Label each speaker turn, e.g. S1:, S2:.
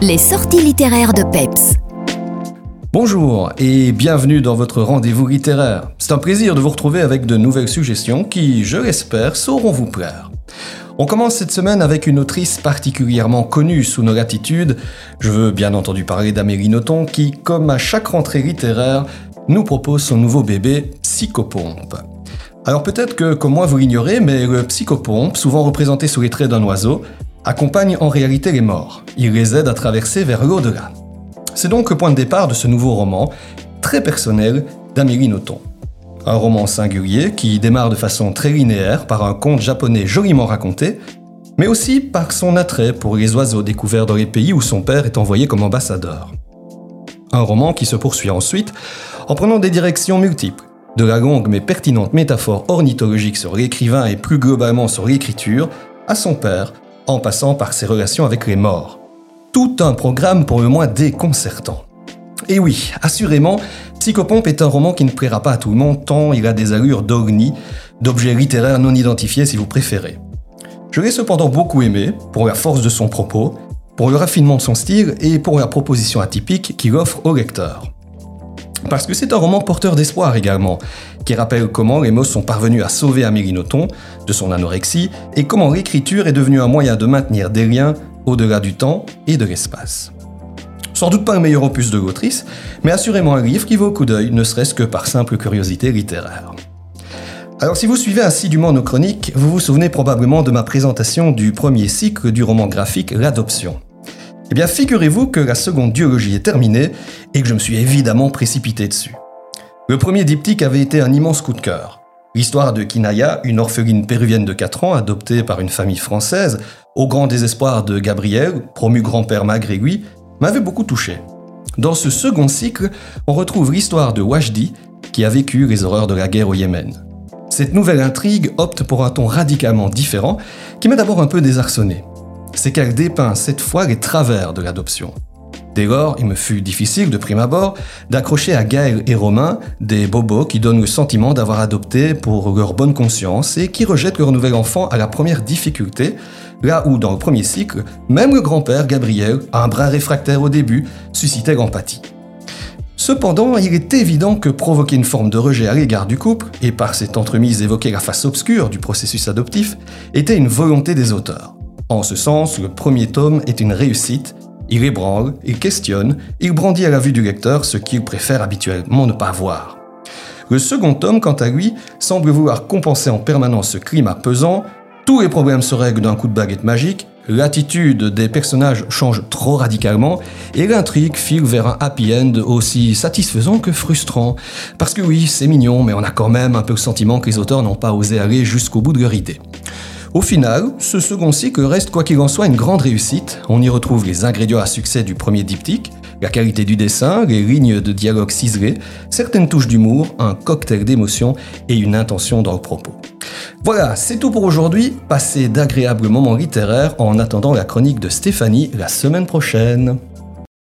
S1: Les sorties littéraires de Peps.
S2: Bonjour et bienvenue dans votre rendez-vous littéraire. C'est un plaisir de vous retrouver avec de nouvelles suggestions qui, je l'espère, sauront vous plaire. On commence cette semaine avec une autrice particulièrement connue sous nos latitudes. Je veux bien entendu parler d'Amélie Nothomb qui, comme à chaque rentrée littéraire, nous propose son nouveau bébé, Psychopompe. Alors peut-être que, comme moi, vous l'ignorez, mais le psychopompe, souvent représenté sous les traits d'un oiseau, accompagne en réalité les morts. Il les aide à traverser vers l'au-delà. C'est donc le point de départ de ce nouveau roman, très personnel, d'Amélie Nothomb. Un roman singulier qui démarre de façon très linéaire par un conte japonais joliment raconté, mais aussi par son attrait pour les oiseaux découverts dans les pays où son père est envoyé comme ambassadeur. Un roman qui se poursuit ensuite en prenant des directions multiples, de la longue mais pertinente métaphore ornithologique sur l'écrivain et plus globalement sur l'écriture, à son père, en passant par ses relations avec les morts. Tout un programme pour le moins déconcertant. Et oui, assurément, Psychopompe est un roman qui ne plaira pas à tout le monde tant il a des allures d'ogni, d'objets littéraires non identifiés si vous préférez. Je l'ai cependant beaucoup aimé pour la force de son propos, pour le raffinement de son style et pour la proposition atypique qu'il offre au lecteur. Parce que c'est un roman porteur d'espoir également, qui rappelle comment les mots sont parvenus à sauver Amélie Nothomb de son anorexie et comment l'écriture est devenue un moyen de maintenir des liens au-delà du temps et de l'espace. Sans doute pas le meilleur opus de l'autrice, mais assurément un livre qui vaut coup d'œil, ne serait-ce que par simple curiosité littéraire. Alors si vous suivez assidûment nos chroniques, vous vous souvenez probablement de ma présentation du premier cycle du roman graphique L'Adoption. Eh bien, figurez-vous que la seconde duologie est terminée et que je me suis évidemment précipité dessus. Le premier diptyque avait été un immense coup de cœur. L'histoire de Kinaya, une orpheline péruvienne de 4 ans adoptée par une famille française, au grand désespoir de Gabriel, promu grand-père malgré m'avait beaucoup touché. Dans ce second cycle, on retrouve l'histoire de Wajdi, qui a vécu les horreurs de la guerre au Yémen. Cette nouvelle intrigue opte pour un ton radicalement différent, qui m'a d'abord un peu désarçonné c'est qu'elle dépeint cette fois les travers de l'adoption. Dès lors, il me fut difficile de prime abord d'accrocher à Gaël et Romain des bobos qui donnent le sentiment d'avoir adopté pour leur bonne conscience et qui rejettent leur nouvel enfant à la première difficulté, là où dans le premier cycle, même le grand-père Gabriel, un brin réfractaire au début, suscitait l'empathie. Cependant, il est évident que provoquer une forme de rejet à l'égard du couple, et par cette entremise évoquer la face obscure du processus adoptif, était une volonté des auteurs. En ce sens, le premier tome est une réussite. Il ébranle, il questionne, il brandit à la vue du lecteur ce qu'il préfère habituellement ne pas voir. Le second tome, quant à lui, semble vouloir compenser en permanence ce climat pesant. Tous les problèmes se règlent d'un coup de baguette magique, l'attitude des personnages change trop radicalement et l'intrigue file vers un happy end aussi satisfaisant que frustrant. Parce que oui, c'est mignon, mais on a quand même un peu le sentiment que les auteurs n'ont pas osé aller jusqu'au bout de leur idée. Au final, ce second cycle reste quoi qu'il en soit une grande réussite. On y retrouve les ingrédients à succès du premier diptyque, la qualité du dessin, les lignes de dialogue ciselées, certaines touches d'humour, un cocktail d'émotions et une intention dans le propos. Voilà, c'est tout pour aujourd'hui. Passez d'agréables moments littéraires en attendant la chronique de Stéphanie la semaine prochaine.